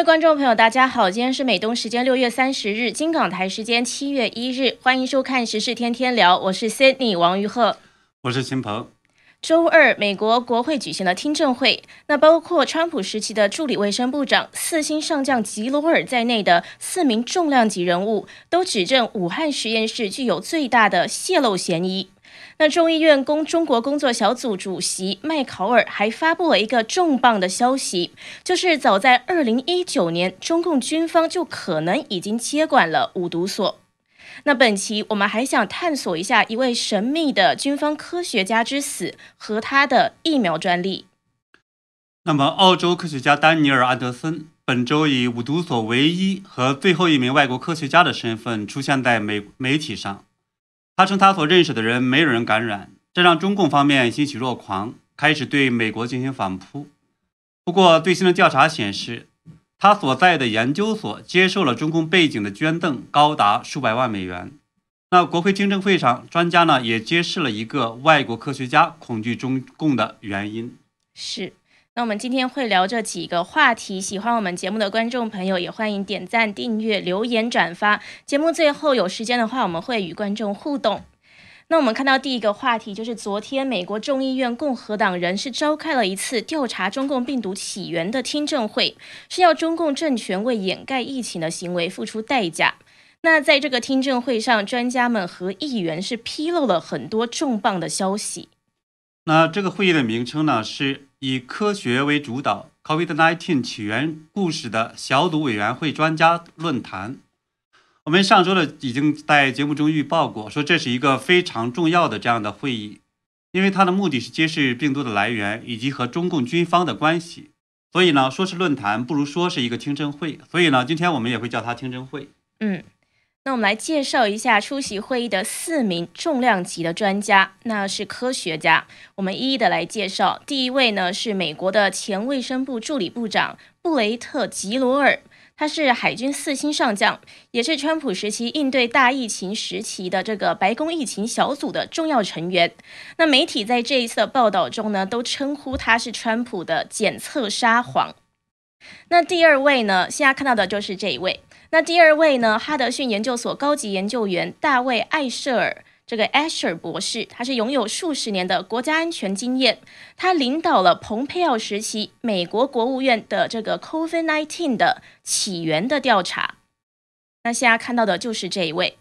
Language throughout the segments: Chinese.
位观众朋友，大家好，今天是美东时间六月三十日，金港台时间七月一日，欢迎收看时事天天聊，我是 Sydney 王于鹤，我是秦鹏。周二，美国国会举行了听证会，那包括川普时期的助理卫生部长、四星上将吉罗尔在内的四名重量级人物，都指证武汉实验室具有最大的泄露嫌疑。那众议院公中国工作小组主席麦考尔还发布了一个重磅的消息，就是早在二零一九年，中共军方就可能已经接管了五毒所。那本期我们还想探索一下一位神秘的军方科学家之死和他的疫苗专利。那么，澳洲科学家丹尼尔·安德森本周以五毒所唯一和最后一名外国科学家的身份出现在媒媒体上。他称他所认识的人没有人感染，这让中共方面欣喜若狂，开始对美国进行反扑。不过，最新的调查显示，他所在的研究所接受了中共背景的捐赠，高达数百万美元。那国会听证会上，专家呢也揭示了一个外国科学家恐惧中共的原因。是。那我们今天会聊这几个话题，喜欢我们节目的观众朋友也欢迎点赞、订阅、留言、转发。节目最后有时间的话，我们会与观众互动。那我们看到第一个话题就是昨天美国众议院共和党人是召开了一次调查中共病毒起源的听证会，是要中共政权为掩盖疫情的行为付出代价。那在这个听证会上，专家们和议员是披露了很多重磅的消息。那这个会议的名称呢，是以科学为主导 COVID-19 起源故事的小组委员会专家论坛。我们上周呢已经在节目中预报过，说这是一个非常重要的这样的会议，因为它的目的是揭示病毒的来源以及和中共军方的关系。所以呢，说是论坛不如说是一个听证会。所以呢，今天我们也会叫它听证会。嗯。那我们来介绍一下出席会议的四名重量级的专家，那是科学家。我们一一的来介绍。第一位呢是美国的前卫生部助理部长布雷特·吉罗尔，他是海军四星上将，也是川普时期应对大疫情时期的这个白宫疫情小组的重要成员。那媒体在这一次的报道中呢，都称呼他是川普的检测沙皇。那第二位呢，现在看到的就是这一位。那第二位呢？哈德逊研究所高级研究员大卫·艾舍尔，这个艾舍尔博士，他是拥有数十年的国家安全经验，他领导了蓬佩奥时期美国国务院的这个 COVID-19 的起源的调查。那现在看到的就是这一位。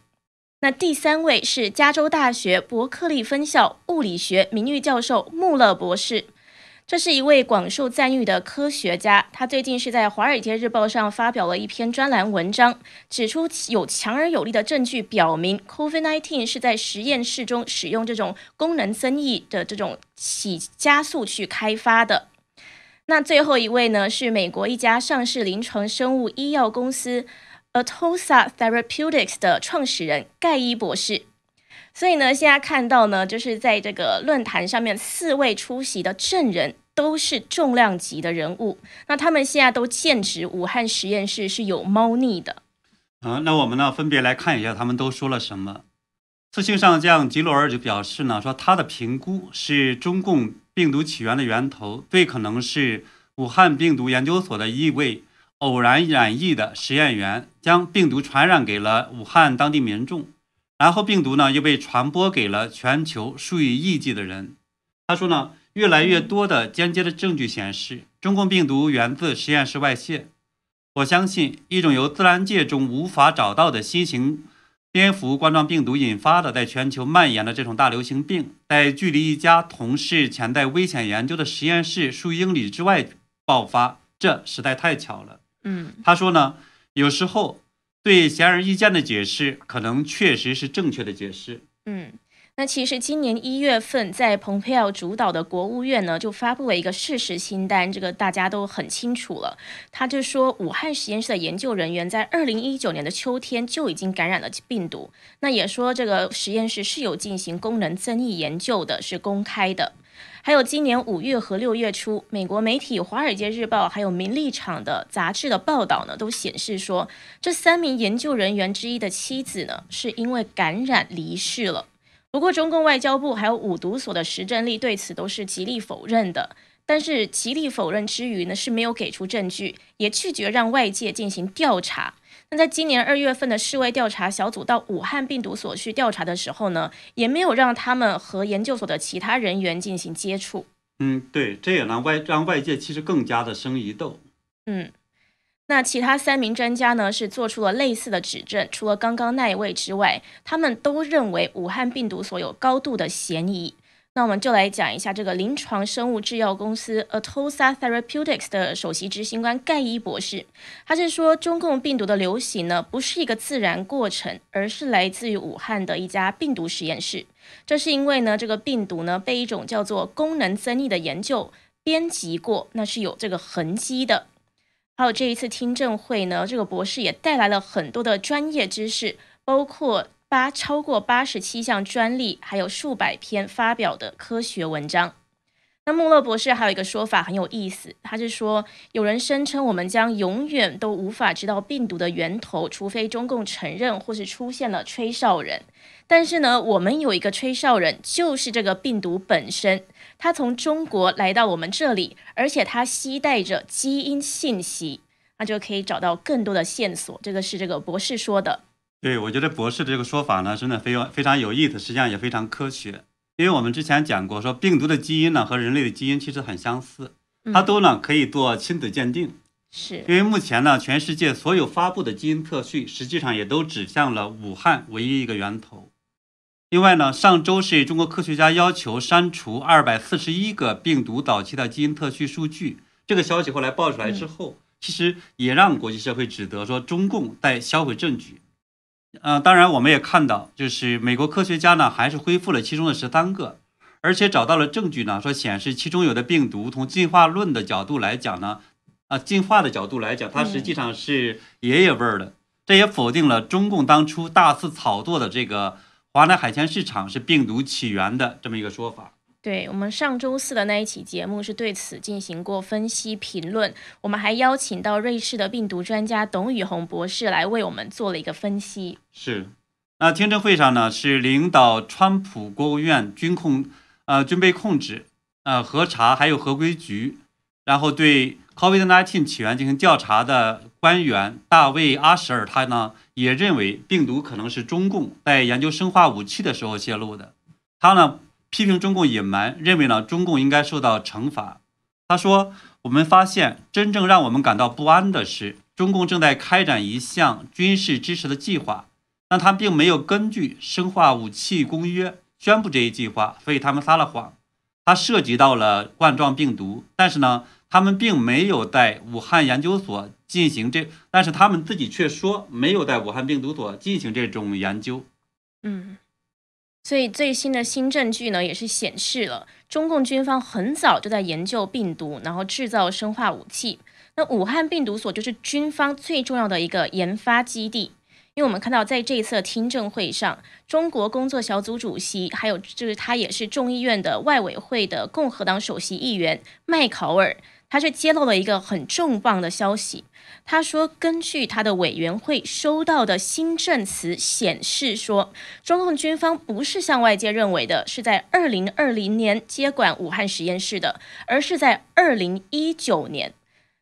那第三位是加州大学伯克利分校物理学名誉教授穆勒博士。这是一位广受赞誉的科学家，他最近是在《华尔街日报》上发表了一篇专栏文章，指出有强而有力的证据表明，COVID-19 是在实验室中使用这种功能增益的这种起加速去开发的。那最后一位呢，是美国一家上市临床生物医药公司 Atossa Therapeutics 的创始人盖伊博士。所以呢，现在看到呢，就是在这个论坛上面，四位出席的证人都是重量级的人物。那他们现在都剑指武汉实验室是有猫腻的。嗯，那我们呢，分别来看一下他们都说了什么。四星上将吉罗尔就表示呢，说他的评估是中共病毒起源的源头最可能是武汉病毒研究所的一位偶然染疫的实验员，将病毒传染给了武汉当地民众。然后病毒呢又被传播给了全球数以亿计的人。他说呢，越来越多的间接的证据显示，中共病毒源自实验室外泄。我相信，一种由自然界中无法找到的新型蝙蝠冠状病毒引发的在全球蔓延的这种大流行病，在距离一家同事潜在危险研究的实验室数英里之外爆发，这实在太巧了。嗯，他说呢，有时候。对显而易见的解释，可能确实是正确的解释。嗯，那其实今年一月份，在蓬佩奥主导的国务院呢，就发布了一个事实清单，这个大家都很清楚了。他就说，武汉实验室的研究人员在二零一九年的秋天就已经感染了病毒。那也说，这个实验室是有进行功能增益研究的，是公开的。还有今年五月和六月初，美国媒体《华尔街日报》还有《名利场》的杂志的报道呢，都显示说，这三名研究人员之一的妻子呢，是因为感染离世了。不过，中共外交部还有五毒所的实证力对此都是极力否认的。但是极力否认之余呢，是没有给出证据，也拒绝让外界进行调查。那在今年二月份的世卫调查小组到武汉病毒所去调查的时候呢，也没有让他们和研究所的其他人员进行接触。嗯，对，这也让外让外界其实更加的生疑窦。嗯，那其他三名专家呢是做出了类似的指证，除了刚刚那一位之外，他们都认为武汉病毒所有高度的嫌疑。那我们就来讲一下这个临床生物制药公司 Atosa Therapeutics 的首席执行官盖伊博士，他是说中共病毒的流行呢不是一个自然过程，而是来自于武汉的一家病毒实验室。这是因为呢这个病毒呢被一种叫做功能增益的研究编辑过，那是有这个痕迹的。还有这一次听证会呢，这个博士也带来了很多的专业知识，包括。八超过八十七项专利，还有数百篇发表的科学文章。那穆勒博士还有一个说法很有意思，他是说有人声称我们将永远都无法知道病毒的源头，除非中共承认或是出现了吹哨人。但是呢，我们有一个吹哨人，就是这个病毒本身，它从中国来到我们这里，而且它携带着基因信息，那就可以找到更多的线索。这个是这个博士说的。对，我觉得博士的这个说法呢，真的非常非常有意思，实际上也非常科学。因为我们之前讲过，说病毒的基因呢和人类的基因其实很相似，它都呢可以做亲子鉴定。是。因为目前呢，全世界所有发布的基因测序，实际上也都指向了武汉唯一一个源头。另外呢，上周是中国科学家要求删除二百四十一个病毒早期的基因测序数据，这个消息后来爆出来之后，其实也让国际社会指责说中共在销毁证据。嗯，当然，我们也看到，就是美国科学家呢，还是恢复了其中的十三个，而且找到了证据呢，说显示其中有的病毒从进化论的角度来讲呢，啊，进化的角度来讲，它实际上是爷爷味儿的。这也否定了中共当初大肆炒作的这个华南海鲜市场是病毒起源的这么一个说法。对我们上周四的那一期节目是对此进行过分析评论，我们还邀请到瑞士的病毒专家董宇红博士来为我们做了一个分析。是，那听证会上呢，是领导川普国务院军控呃军备控制呃核查还有合规局，然后对 COVID-19 起源进行调查的官员大卫阿什尔，他呢也认为病毒可能是中共在研究生化武器的时候泄露的，他呢。批评中共隐瞒，认为呢中共应该受到惩罚。他说：“我们发现真正让我们感到不安的是，中共正在开展一项军事支持的计划，但他并没有根据生化武器公约宣布这一计划，所以他们撒了谎。它涉及到了冠状病毒，但是呢，他们并没有在武汉研究所进行这，但是他们自己却说没有在武汉病毒所进行这种研究。”嗯。所以最新的新证据呢，也是显示了中共军方很早就在研究病毒，然后制造生化武器。那武汉病毒所就是军方最重要的一个研发基地。因为我们看到在这一次听证会上，中国工作小组主席，还有就是他也是众议院的外委会的共和党首席议员麦考尔。他却揭露了一个很重磅的消息。他说，根据他的委员会收到的新证词显示，说中共军方不是像外界认为的，是在二零二零年接管武汉实验室的，而是在二零一九年。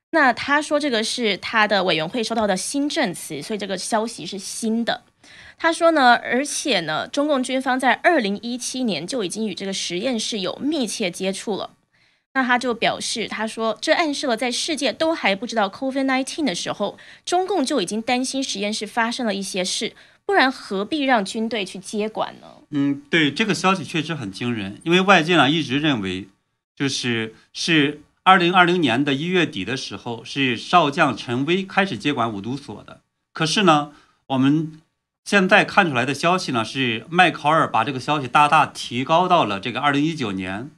那他说这个是他的委员会收到的新证词，所以这个消息是新的。他说呢，而且呢，中共军方在二零一七年就已经与这个实验室有密切接触了。那他就表示，他说这暗示了在世界都还不知道 COVID-19 的时候，中共就已经担心实验室发生了一些事，不然何必让军队去接管呢？嗯，对，这个消息确实很惊人，因为外界呢一直认为，就是是二零二零年的一月底的时候，是少将陈威开始接管五毒所的。可是呢，我们现在看出来的消息呢，是麦考尔把这个消息大大提高到了这个二零一九年。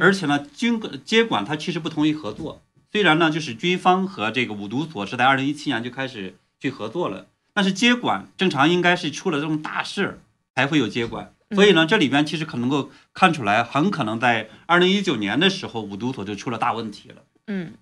而且呢，军接管它其实不同意合作。虽然呢，就是军方和这个五毒所是在二零一七年就开始去合作了，但是接管正常应该是出了这种大事才会有接管。所以呢，这里边其实可能够看出来，很可能在二零一九年的时候，五毒所就出了大问题了。嗯。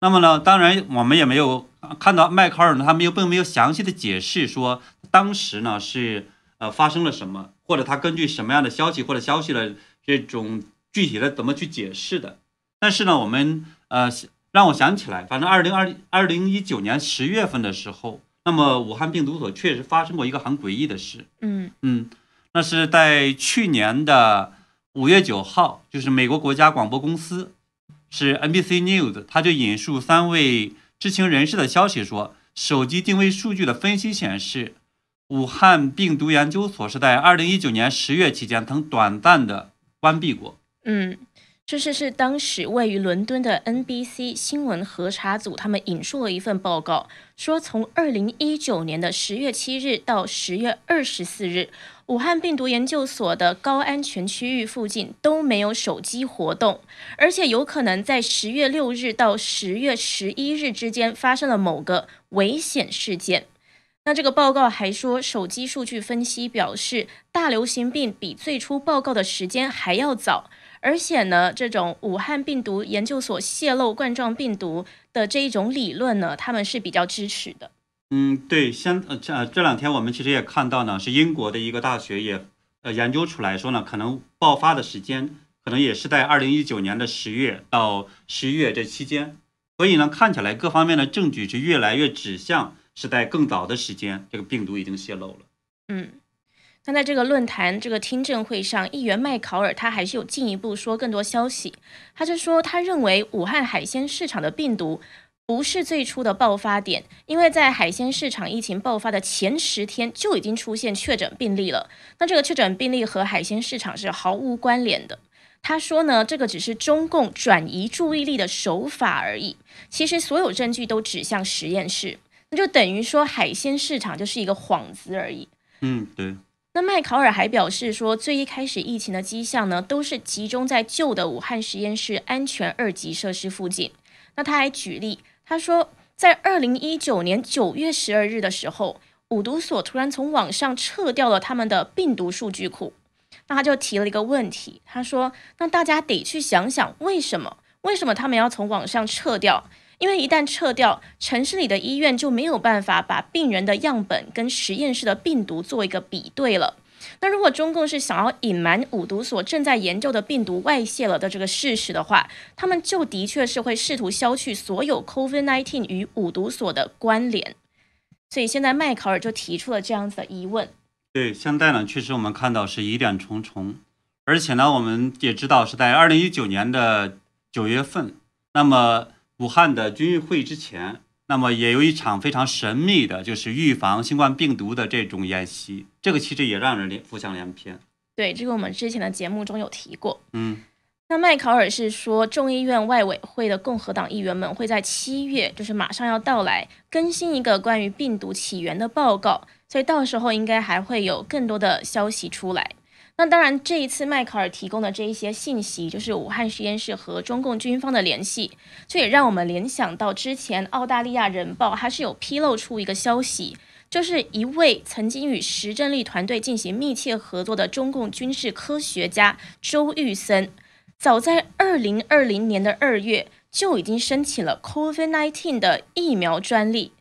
那么呢，当然我们也没有看到迈克尔呢，他们又并没有详细的解释说当时呢是呃发生了什么，或者他根据什么样的消息或者消息的这种。具体的怎么去解释的？但是呢，我们呃让我想起来，反正二零二二零一九年十月份的时候，那么武汉病毒所确实发生过一个很诡异的事。嗯嗯，那是在去年的五月九号，就是美国国家广播公司是 NBC News，他就引述三位知情人士的消息说，手机定位数据的分析显示，武汉病毒研究所是在二零一九年十月期间曾短暂的关闭过。嗯。这是是当时位于伦敦的 NBC 新闻核查组，他们引述了一份报告，说从二零一九年的十月七日到十月二十四日，武汉病毒研究所的高安全区域附近都没有手机活动，而且有可能在十月六日到十月十一日之间发生了某个危险事件。那这个报告还说，手机数据分析表示，大流行病比最初报告的时间还要早。而且呢，这种武汉病毒研究所泄露冠状病毒的这一种理论呢，他们是比较支持的。嗯，对，先呃这这两天我们其实也看到呢，是英国的一个大学也呃研究出来说呢，可能爆发的时间可能也是在二零一九年的十月到十一月这期间，所以呢，看起来各方面的证据是越来越指向是在更早的时间，这个病毒已经泄露了。嗯。那在这个论坛、这个听证会上，议员麦考尔他还是有进一步说更多消息。他就说，他认为武汉海鲜市场的病毒不是最初的爆发点，因为在海鲜市场疫情爆发的前十天就已经出现确诊病例了。那这个确诊病例和海鲜市场是毫无关联的。他说呢，这个只是中共转移注意力的手法而已。其实所有证据都指向实验室，那就等于说海鲜市场就是一个幌子而已。嗯，对。那麦考尔还表示说，最一开始疫情的迹象呢，都是集中在旧的武汉实验室安全二级设施附近。那他还举例，他说，在二零一九年九月十二日的时候，五毒所突然从网上撤掉了他们的病毒数据库。那他就提了一个问题，他说，那大家得去想想，为什么？为什么他们要从网上撤掉？因为一旦撤掉，城市里的医院就没有办法把病人的样本跟实验室的病毒做一个比对了。那如果中共是想要隐瞒五毒所正在研究的病毒外泄了的这个事实的话，他们就的确是会试图消去所有 COVID-19 与五毒所的关联。所以现在迈考尔就提出了这样子的疑问。对，现在呢，确实我们看到是疑点重重，而且呢，我们也知道是在二零一九年的九月份，那么。武汉的军运会之前，那么也有一场非常神秘的，就是预防新冠病毒的这种演习。这个其实也让人联浮想联翩。对，这个我们之前的节目中有提过。嗯，那麦考尔是说，众议院外委会的共和党议员们会在七月，就是马上要到来，更新一个关于病毒起源的报告，所以到时候应该还会有更多的消息出来。那当然，这一次迈克尔提供的这一些信息，就是武汉实验室和中共军方的联系，这也让我们联想到之前澳大利亚人报它是有披露出一个消息，就是一位曾经与石正丽团队进行密切合作的中共军事科学家周玉森，早在二零二零年的二月就已经申请了 COVID-19 的疫苗专利。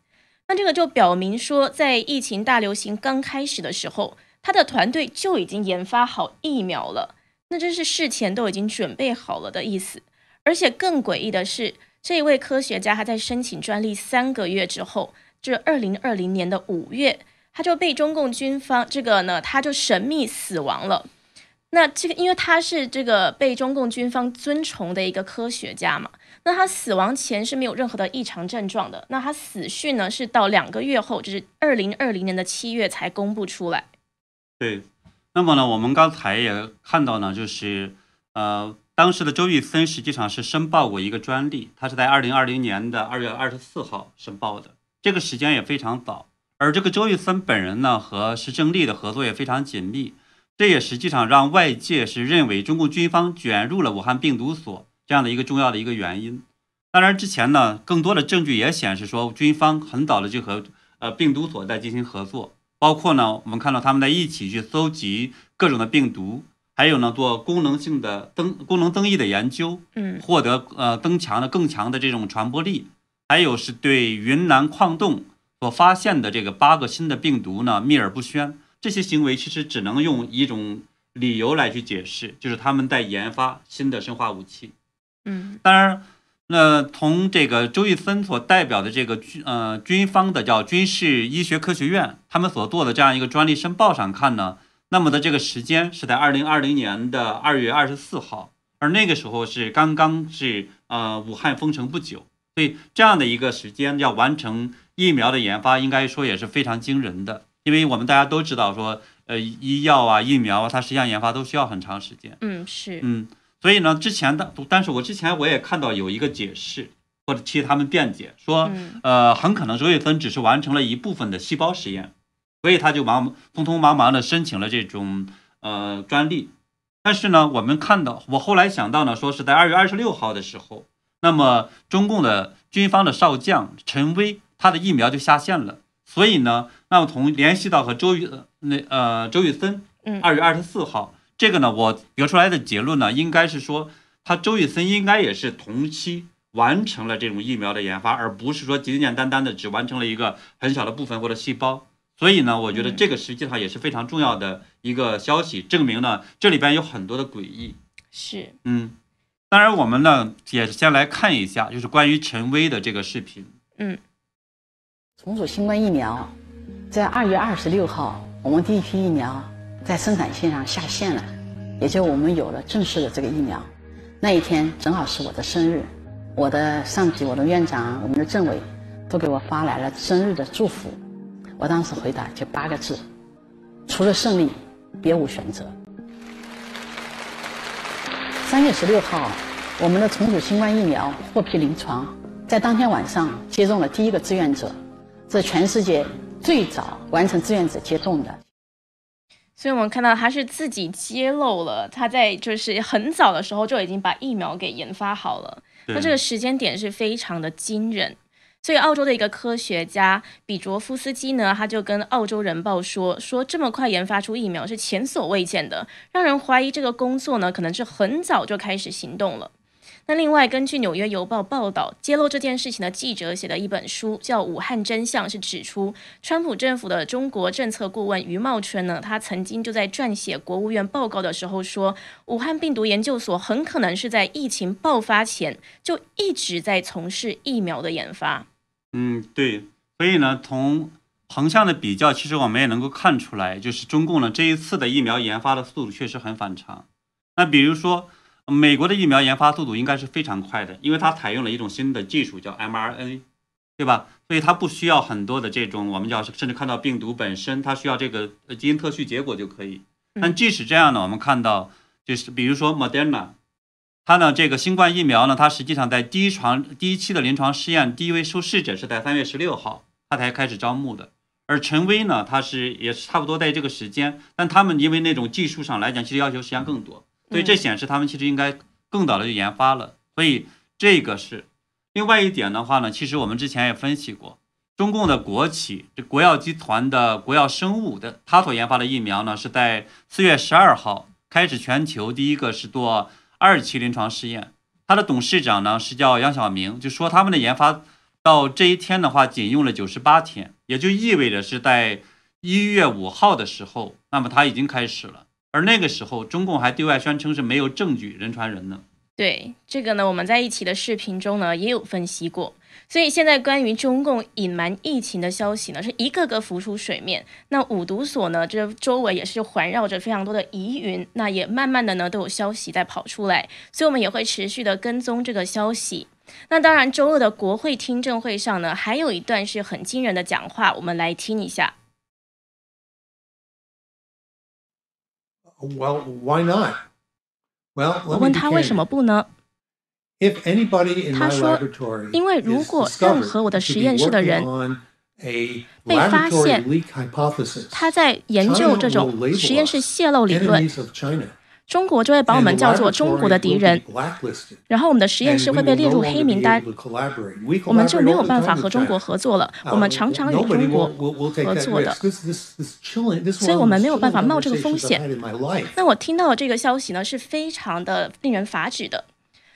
那这个就表明说，在疫情大流行刚开始的时候。他的团队就已经研发好疫苗了，那这是事前都已经准备好了的意思。而且更诡异的是，这一位科学家他在申请专利三个月之后，这二零二零年的五月，他就被中共军方这个呢，他就神秘死亡了。那这个因为他是这个被中共军方尊崇的一个科学家嘛，那他死亡前是没有任何的异常症状的。那他死讯呢是到两个月后，就是二零二零年的七月才公布出来。对，那么呢，我们刚才也看到呢，就是呃，当时的周玉森实际上是申报过一个专利，他是在二零二零年的二月二十四号申报的，这个时间也非常早。而这个周玉森本人呢，和石正丽的合作也非常紧密，这也实际上让外界是认为中共军方卷入了武汉病毒所这样的一个重要的一个原因。当然，之前呢，更多的证据也显示说，军方很早的就和呃病毒所在进行合作。包括呢，我们看到他们在一起去搜集各种的病毒，还有呢做功能性的增功能增益的研究，嗯，获得呃增强的更强的这种传播力，还有是对云南矿洞所发现的这个八个新的病毒呢秘而不宣。这些行为其实只能用一种理由来去解释，就是他们在研发新的生化武器。嗯，当然，那从这个周玉森所代表的这个军呃军方的叫军事医学科学院，他们所做的这样一个专利申报上看呢，那么的这个时间是在二零二零年的二月二十四号，而那个时候是刚刚是呃武汉封城不久，所以这样的一个时间要完成疫苗的研发，应该说也是非常惊人的，因为我们大家都知道说，呃，医药啊、疫苗啊，它实际上研发都需要很长时间。嗯，是，嗯，所以呢，之前的，但是我之前我也看到有一个解释，或者替他们辩解说，嗯。呃，很可能周玉芬只是完成了一部分的细胞实验，所以他就忙匆匆忙忙的申请了这种呃专利。但是呢，我们看到，我后来想到呢，说是在二月二十六号的时候，那么中共的军方的少将陈威，他的疫苗就下线了，所以呢，那么从联系到和周玉呃那呃周玉森，嗯。二月二十四号，这个呢，我得出来的结论呢，应该是说，他周玉森应该也是同期完成了这种疫苗的研发，而不是说简简单单的只完成了一个很小的部分或者细胞。所以呢，我觉得嗯这个实际上也是非常重要的一个消息，证明呢这里边有很多的诡异。是，嗯，当然我们呢也先来看一下，就是关于陈薇的这个视频。嗯重组新冠疫苗，在二月二十六号，我们第一批疫苗在生产线上下线了，也就我们有了正式的这个疫苗。那一天正好是我的生日，我的上级、我的院长、我们的政委都给我发来了生日的祝福。我当时回答就八个字：除了胜利，别无选择。三月十六号，我们的重组新冠疫苗获批临床，在当天晚上接种了第一个志愿者，这全世界最早完成志愿者接种的。所以我们看到他是自己揭露了，他在就是很早的时候就已经把疫苗给研发好了，那这个时间点是非常的惊人。所以，澳洲的一个科学家比卓夫斯基呢，他就跟《澳洲人报》说：“说这么快研发出疫苗是前所未见的，让人怀疑这个工作呢，可能是很早就开始行动了。”那另外，根据《纽约邮报》报道，揭露这件事情的记者写的一本书叫《武汉真相》，是指出，川普政府的中国政策顾问余茂春呢，他曾经就在撰写国务院报告的时候说，武汉病毒研究所很可能是在疫情爆发前就一直在从事疫苗的研发。嗯，对，所以呢，从横向的比较，其实我们也能够看出来，就是中共呢这一次的疫苗研发的速度确实很反常。那比如说，美国的疫苗研发速度应该是非常快的，因为它采用了一种新的技术叫 mRNA，对吧？所以它不需要很多的这种我们叫甚至看到病毒本身，它需要这个呃基因特序结果就可以。但即使这样呢，我们看到就是比如说 Moderna。它呢，这个新冠疫苗呢，它实际上在第一床第一期的临床试验，第一位受试者是在三月十六号，它才开始招募的。而陈薇呢，它是也是差不多在这个时间，但他们因为那种技术上来讲，其实要求实际上更多，所以这显示他们其实应该更早的就研发了。所以这个是另外一点的话呢，其实我们之前也分析过，中共的国企这国药集团的国药生物的，它所研发的疫苗呢，是在四月十二号开始全球第一个是做。二期临床试验，他的董事长呢是叫杨晓明，就说他们的研发到这一天的话，仅用了九十八天，也就意味着是在一月五号的时候，那么他已经开始了。而那个时候，中共还对外宣称是没有证据人传人呢。对这个呢，我们在一起的视频中呢也有分析过。所以现在关于中共隐瞒疫情的消息呢，是一个个浮出水面。那五毒所呢，这周围也是环绕着非常多的疑云，那也慢慢的呢都有消息在跑出来，所以我们也会持续的跟踪这个消息。那当然，周二的国会听证会上呢，还有一段是很惊人的讲话，我们来听一下。我问他为什么不呢？他说，因为如果任何我的实验室的人被发现，他在研究这种实验室泄露理论。中国就会把我们叫做中国的敌人，然后我们的实验室会被列入黑名单。我们就没有办法和中国合作了，我们常常与中国合作的，所以我们没有办法冒这个风险。那我听到的这个消息呢，是非常的令人发指的。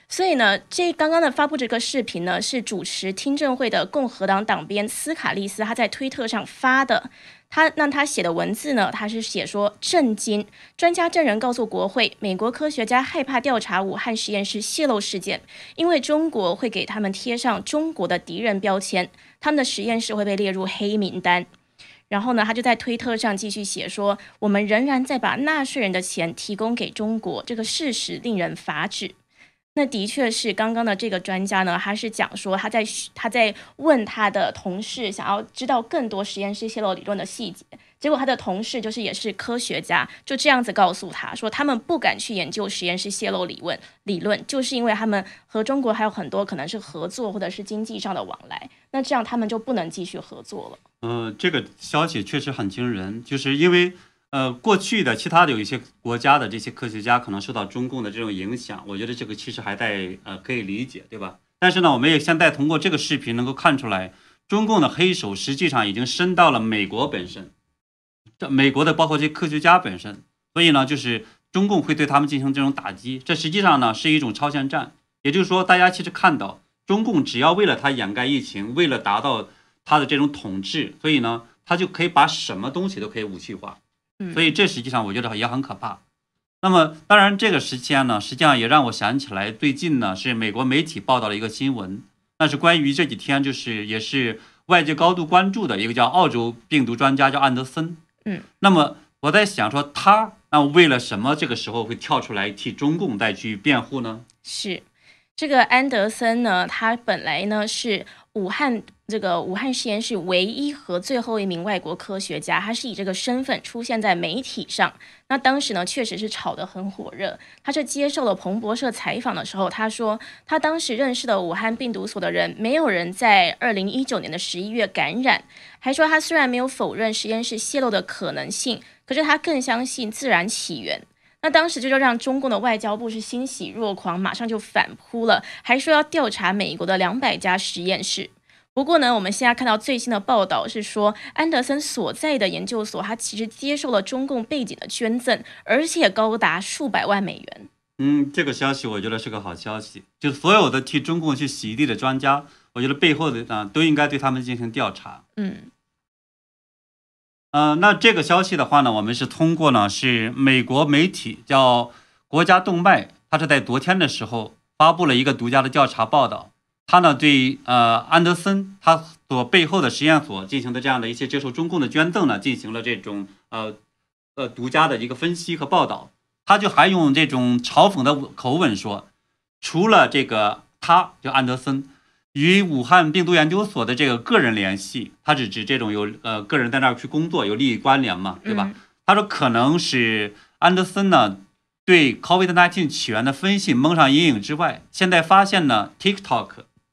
所以呢，这刚刚的发布这个视频呢，是主持听证会的共和党党鞭斯卡利斯，他在推特上发的。他那他写的文字呢，他是写说震惊，专家证人告诉国会，美国科学家害怕调查武汉实验室泄露事件，因为中国会给他们贴上中国的敌人标签，他们的实验室会被列入黑名单。然后呢，他就在推特上继续写说，我们仍然在把纳税人的钱提供给中国，这个事实令人发指。那的确是刚刚的这个专家呢，他是讲说他在他在问他的同事，想要知道更多实验室泄露理论的细节。结果他的同事就是也是科学家，就这样子告诉他说，他们不敢去研究实验室泄露理论，理论就是因为他们和中国还有很多可能是合作或者是经济上的往来，那这样他们就不能继续合作了。嗯，这个消息确实很惊人，就是因为。呃，过去的其他的有一些国家的这些科学家可能受到中共的这种影响，我觉得这个其实还在呃可以理解，对吧？但是呢，我们也现在通过这个视频能够看出来，中共的黑手实际上已经伸到了美国本身，这美国的包括这些科学家本身，所以呢，就是中共会对他们进行这种打击，这实际上呢是一种超限战，也就是说，大家其实看到中共只要为了他掩盖疫情，为了达到他的这种统治，所以呢，他就可以把什么东西都可以武器化。所以这实际上我觉得也很可怕。那么当然这个时间呢，实际上也让我想起来最近呢是美国媒体报道了一个新闻，那是关于这几天就是也是外界高度关注的一个叫澳洲病毒专家叫安德森。嗯，那么我在想说他那为了什么这个时候会跳出来替中共再去辩护呢？是这个安德森呢，他本来呢是武汉。这个武汉实验室唯一和最后一名外国科学家，他是以这个身份出现在媒体上。那当时呢，确实是炒得很火热。他是接受了彭博社采访的时候，他说他当时认识的武汉病毒所的人，没有人在二零一九年的十一月感染。还说他虽然没有否认实验室泄露的可能性，可是他更相信自然起源。那当时就就让中共的外交部是欣喜若狂，马上就反扑了，还说要调查美国的两百家实验室。不过呢，我们现在看到最新的报道是说，安德森所在的研究所，他其实接受了中共背景的捐赠，而且高达数百万美元。嗯，这个消息我觉得是个好消息。就所有的替中共去洗地的专家，我觉得背后的啊都应该对他们进行调查。嗯，呃，那这个消息的话呢，我们是通过呢是美国媒体叫国家动脉，它是在昨天的时候发布了一个独家的调查报道。他呢对呃安德森他所背后的实验所进行的这样的一些接受中共的捐赠呢进行了这种呃呃独家的一个分析和报道，他就还用这种嘲讽的口吻说，除了这个他就安德森与武汉病毒研究所的这个个人联系，他是指这种有呃个人在那儿去工作有利益关联嘛，对吧？他说可能是安德森呢对 COVID-19 起源的分析蒙上阴影之外，现在发现呢 TikTok。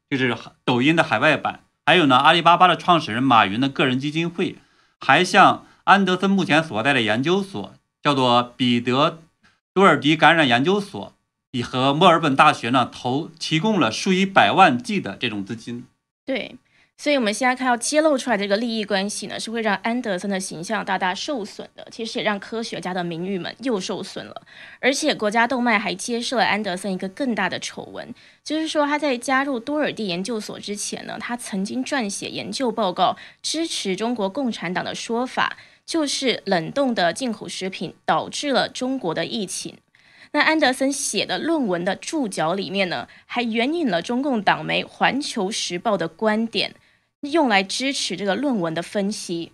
就是抖音的海外版，还有呢，阿里巴巴的创始人马云的个人基金会，还向安德森目前所在的研究所，叫做彼得多尔迪感染研究所，以和墨尔本大学呢投提供了数以百万计的这种资金。对。所以，我们现在看到揭露出来这个利益关系呢，是会让安德森的形象大大受损的。其实也让科学家的名誉们又受损了。而且，国家动脉还揭示了安德森一个更大的丑闻，就是说他在加入多尔蒂研究所之前呢，他曾经撰写研究报告支持中国共产党的说法，就是冷冻的进口食品导致了中国的疫情。那安德森写的论文的注脚里面呢，还援引了中共党媒《环球时报》的观点。用来支持这个论文的分析，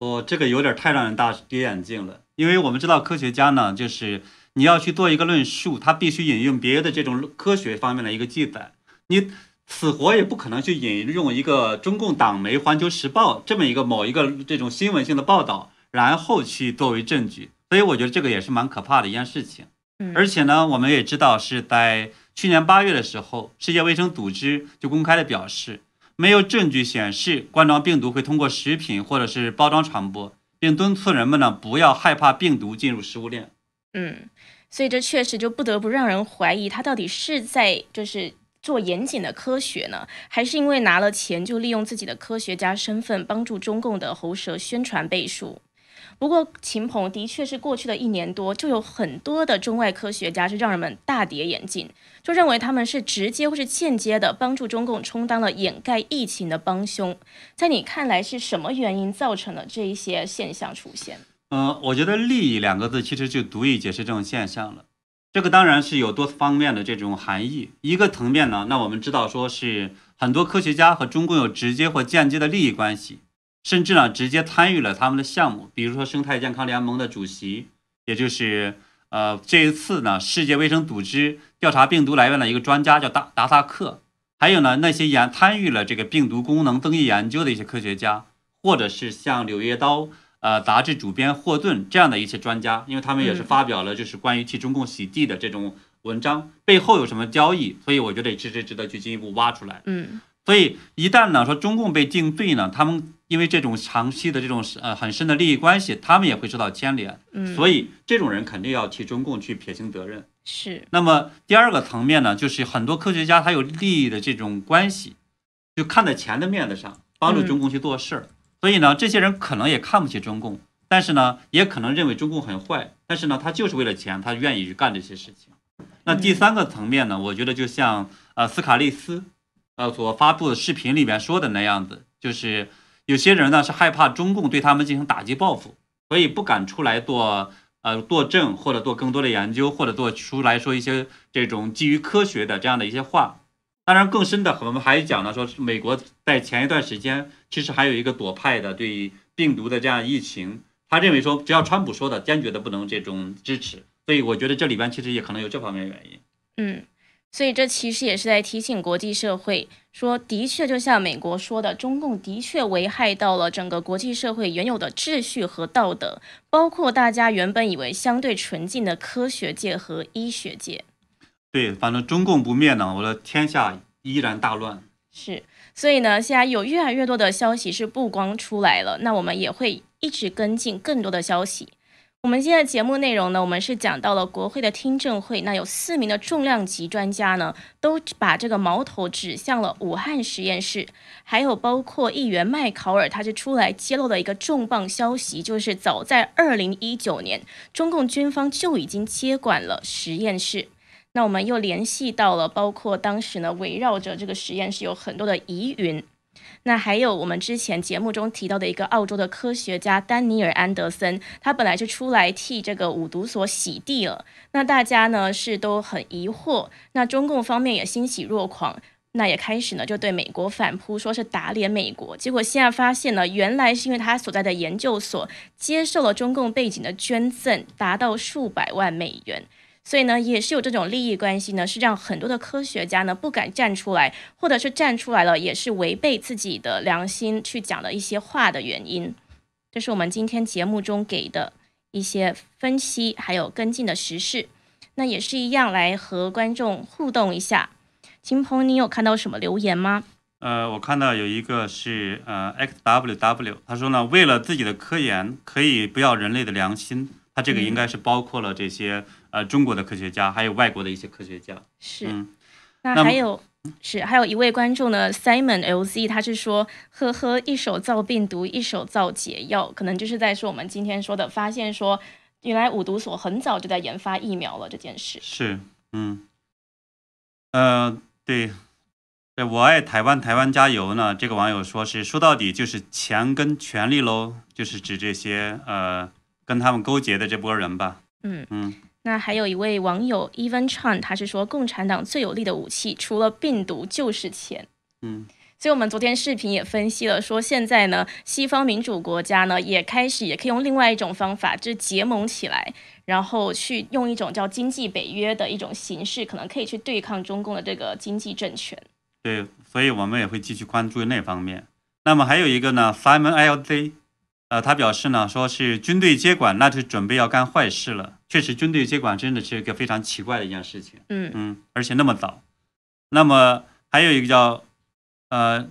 哦，这个有点太让人大跌眼镜了。因为我们知道科学家呢，就是你要去做一个论述，他必须引用别的这种科学方面的一个记载，你死活也不可能去引用一个中共党媒《环球时报》这么一个某一个这种新闻性的报道，然后去作为证据。所以我觉得这个也是蛮可怕的一件事情。而且呢，我们也知道是在去年八月的时候，世界卫生组织就公开的表示。没有证据显示冠状病毒会通过食品或者是包装传播，并敦促人们呢不要害怕病毒进入食物链。嗯，所以这确实就不得不让人怀疑，他到底是在就是做严谨的科学呢，还是因为拿了钱就利用自己的科学家身份帮助中共的喉舌宣传背书？不过，秦鹏的确是过去的一年多，就有很多的中外科学家是让人们大跌眼镜，就认为他们是直接或是间接的帮助中共充当了掩盖疫情的帮凶。在你看来，是什么原因造成了这一些现象出现？嗯，我觉得“利益”两个字其实就足以解释这种现象了。这个当然是有多方面的这种含义。一个层面呢，那我们知道说是很多科学家和中共有直接或间接的利益关系，甚至呢直接参与了他们的项目。比如说生态健康联盟的主席，也就是呃这一次呢世界卫生组织调查病毒来源的一个专家叫达达萨克，还有呢那些研参与了这个病毒功能增益研究的一些科学家，或者是像《柳叶刀》。呃，杂志主编霍顿这样的一些专家，因为他们也是发表了就是关于替中共洗地的这种文章，背后有什么交易？所以我觉得这是值得去进一步挖出来。嗯，所以一旦呢说中共被定罪呢，他们因为这种长期的这种呃很深的利益关系，他们也会受到牵连。嗯，所以这种人肯定要替中共去撇清责任。是。那么第二个层面呢，就是很多科学家他有利益的这种关系，就看在钱的面子上帮助中共去做事儿。所以呢，这些人可能也看不起中共，但是呢，也可能认为中共很坏。但是呢，他就是为了钱，他愿意去干这些事情。那第三个层面呢，我觉得就像呃斯卡利斯，呃所发布的视频里面说的那样子，就是有些人呢是害怕中共对他们进行打击报复，所以不敢出来做呃作证或者做更多的研究，或者做出来说一些这种基于科学的这样的一些话。当然，更深的，我们还讲了说，美国在前一段时间其实还有一个左派的对病毒的这样疫情，他认为说，只要川普说的，坚决的不能这种支持。所以我觉得这里边其实也可能有这方面原因。嗯，所以这其实也是在提醒国际社会，说的确就像美国说的，中共的确危害到了整个国际社会原有的秩序和道德，包括大家原本以为相对纯净的科学界和医学界。对，反正中共不灭呢，我的天下依然大乱。是，所以呢，现在有越来越多的消息是曝光出来了，那我们也会一直跟进更多的消息。我们今天的节目内容呢，我们是讲到了国会的听证会，那有四名的重量级专家呢，都把这个矛头指向了武汉实验室，还有包括议员麦考尔，他是出来揭露了一个重磅消息，就是早在二零一九年，中共军方就已经接管了实验室。那我们又联系到了，包括当时呢，围绕着这个实验室有很多的疑云。那还有我们之前节目中提到的一个澳洲的科学家丹尼尔安德森，他本来是出来替这个五毒所洗地了。那大家呢是都很疑惑，那中共方面也欣喜若狂，那也开始呢就对美国反扑，说是打脸美国。结果现在发现呢，原来是因为他所在的研究所接受了中共背景的捐赠，达到数百万美元。所以呢，也是有这种利益关系呢，是让很多的科学家呢不敢站出来，或者是站出来了，也是违背自己的良心去讲的一些话的原因。这是我们今天节目中给的一些分析，还有跟进的实事。那也是一样来和观众互动一下。秦鹏，你有看到什么留言吗？呃，我看到有一个是呃 xww，他说呢，为了自己的科研，可以不要人类的良心。他这个应该是包括了这些呃中国的科学家，还有外国的一些科学家。是，那还有是还有一位观众呢，Simon LZ，他是说，呵呵，一手造病毒，一手造解药，可能就是在说我们今天说的，发现说原来五毒所很早就在研发疫苗了这件事。是，嗯，呃，对，对我爱台湾，台湾加油呢。这个网友说是说到底就是钱跟权力喽，就是指这些呃。跟他们勾结的这波人吧。嗯嗯，那还有一位网友 Even Chan，他是说共产党最有力的武器除了病毒就是钱。嗯，所以我们昨天视频也分析了，说现在呢，西方民主国家呢也开始也可以用另外一种方法，就是结盟起来，然后去用一种叫经济北约的一种形式，可能可以去对抗中共的这个经济政权。对，所以我们也会继续关注那方面。那么还有一个呢，Simon LZ。呃，他表示呢，说是军队接管，那就准备要干坏事了。确实，军队接管真的是一个非常奇怪的一件事情。嗯嗯，而且那么早。那么还有一个叫呃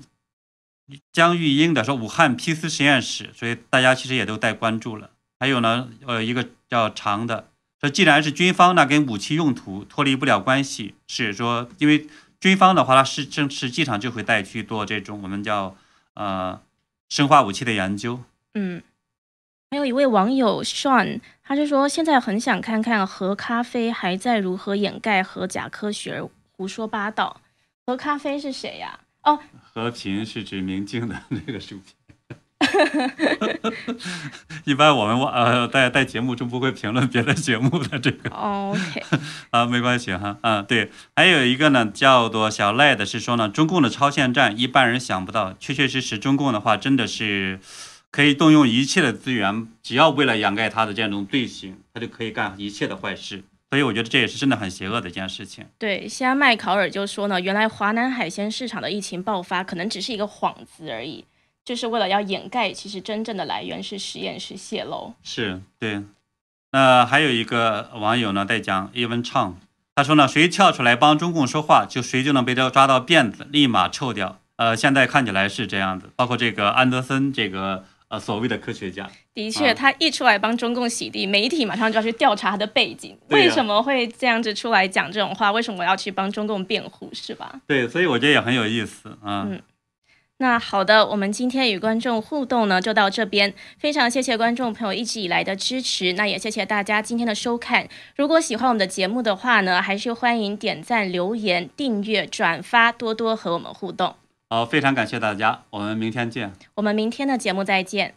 江玉英的说武汉批次实验室，所以大家其实也都在关注了。还有呢，呃，一个叫长的说，既然是军方，那跟武器用途脱离不了关系。是说，因为军方的话，它是正实际上就会带去做这种我们叫呃生化武器的研究。嗯，还有一位网友 Sean，他就说现在很想看看核咖啡还在如何掩盖核假科学胡说八道。核咖啡是谁呀、哦，和平是指明镜的那个薯片。一般我们呃在在节目中不会评论别的节目的这个哦 OK，啊，没关系哈，嗯，对，还有一个呢叫做小赖的是说呢，中共的超限战一般人想不到，确确实实中共的话真的是可以动用一切的资源，只要为了掩盖他的这种罪行，他就可以干一切的坏事。所以我觉得这也是真的很邪恶的一件事情。对，西安麦考尔就说呢，原来华南海鲜市场的疫情爆发可能只是一个幌子而已，就是为了要掩盖其实真正的来源是实验室泄露。是对。那还有一个网友呢在讲 Even Chang，他说呢，谁跳出来帮中共说话，就谁就能被他抓到辫子，立马臭掉。呃，现在看起来是这样子，包括这个安德森这个呃所谓的科学家，的确，啊他一出来帮中共洗地，媒体马上就要去调查他的背景，为什么会这样子出来讲这种话？为什么我要去帮中共辩护，是吧？对，所以我觉得也很有意思啊。嗯那好的，我们今天与观众互动呢就到这边，非常谢谢观众朋友一直以来的支持，那也谢谢大家今天的收看。如果喜欢我们的节目的话呢，还是欢迎点赞、留言、订阅、转发，多多和我们互动。好，非常感谢大家，我们明天见。我们明天的节目再见。